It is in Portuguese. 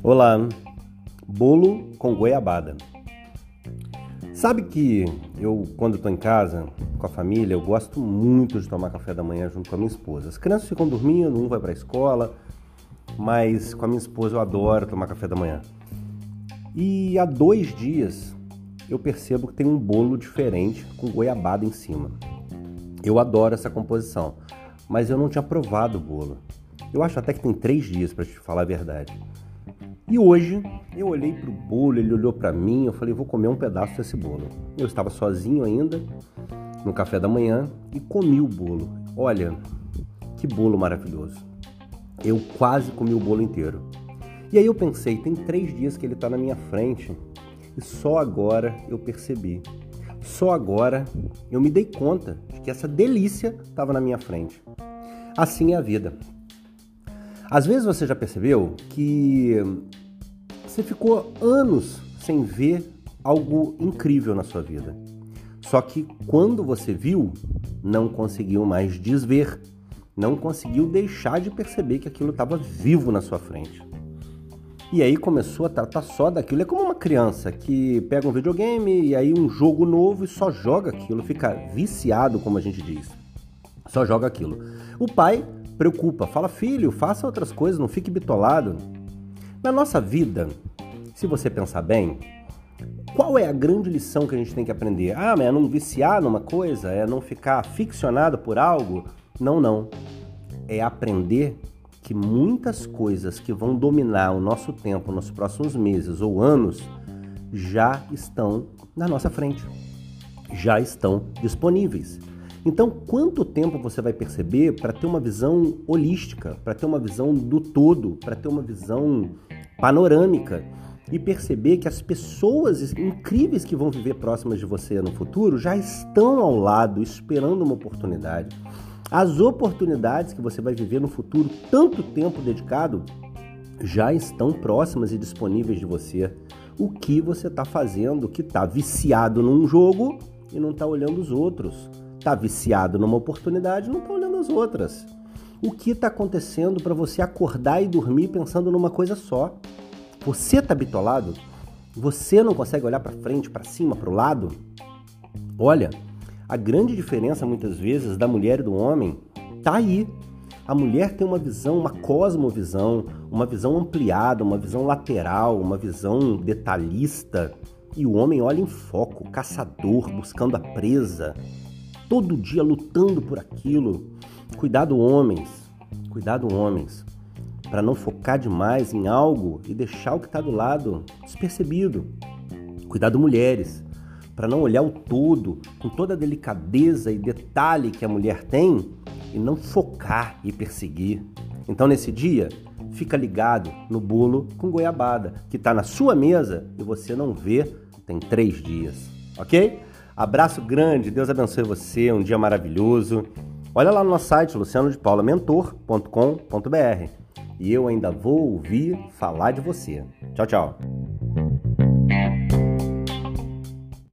Olá, bolo com goiabada. Sabe que eu, quando estou em casa com a família, eu gosto muito de tomar café da manhã junto com a minha esposa. As crianças ficam dormindo, um vai para a escola, mas com a minha esposa eu adoro tomar café da manhã. E há dois dias eu percebo que tem um bolo diferente com goiabada em cima. Eu adoro essa composição, mas eu não tinha provado o bolo. Eu acho até que tem três dias para te falar a verdade. E hoje eu olhei para o bolo, ele olhou para mim, eu falei, vou comer um pedaço desse bolo. Eu estava sozinho ainda, no café da manhã, e comi o bolo. Olha, que bolo maravilhoso. Eu quase comi o bolo inteiro. E aí eu pensei, tem três dias que ele está na minha frente e só agora eu percebi. Só agora eu me dei conta de que essa delícia estava na minha frente. Assim é a vida. Às vezes você já percebeu que você ficou anos sem ver algo incrível na sua vida. Só que quando você viu, não conseguiu mais desver, não conseguiu deixar de perceber que aquilo estava vivo na sua frente. E aí começou a tratar só daquilo. É como uma criança que pega um videogame e aí um jogo novo e só joga aquilo, fica viciado, como a gente diz. Só joga aquilo. O pai preocupa, fala: filho, faça outras coisas, não fique bitolado. Na nossa vida, se você pensar bem, qual é a grande lição que a gente tem que aprender? Ah, mas é não viciar numa coisa? É não ficar ficcionado por algo? Não, não. É aprender que muitas coisas que vão dominar o nosso tempo nos próximos meses ou anos já estão na nossa frente, já estão disponíveis. Então, quanto tempo você vai perceber para ter uma visão holística, para ter uma visão do todo, para ter uma visão panorâmica e perceber que as pessoas incríveis que vão viver próximas de você no futuro já estão ao lado esperando uma oportunidade. As oportunidades que você vai viver no futuro, tanto tempo dedicado, já estão próximas e disponíveis de você. O que você está fazendo que está viciado num jogo e não está olhando os outros? Está viciado numa oportunidade não está olhando as outras. O que está acontecendo para você acordar e dormir pensando numa coisa só? Você está bitolado? Você não consegue olhar para frente, para cima, para o lado? Olha, a grande diferença muitas vezes da mulher e do homem tá aí. A mulher tem uma visão, uma cosmovisão, uma visão ampliada, uma visão lateral, uma visão detalhista. E o homem olha em foco, caçador, buscando a presa, todo dia lutando por aquilo. Cuidado, homens, cuidado, homens, para não focar demais em algo e deixar o que está do lado despercebido. Cuidado, mulheres, para não olhar o todo com toda a delicadeza e detalhe que a mulher tem e não focar e perseguir. Então, nesse dia, fica ligado no bolo com goiabada que está na sua mesa e você não vê tem três dias, ok? Abraço grande, Deus abençoe você, um dia maravilhoso. Olha lá no nosso site, lucianodepaulamentor.com.br. E eu ainda vou ouvir falar de você. Tchau, tchau.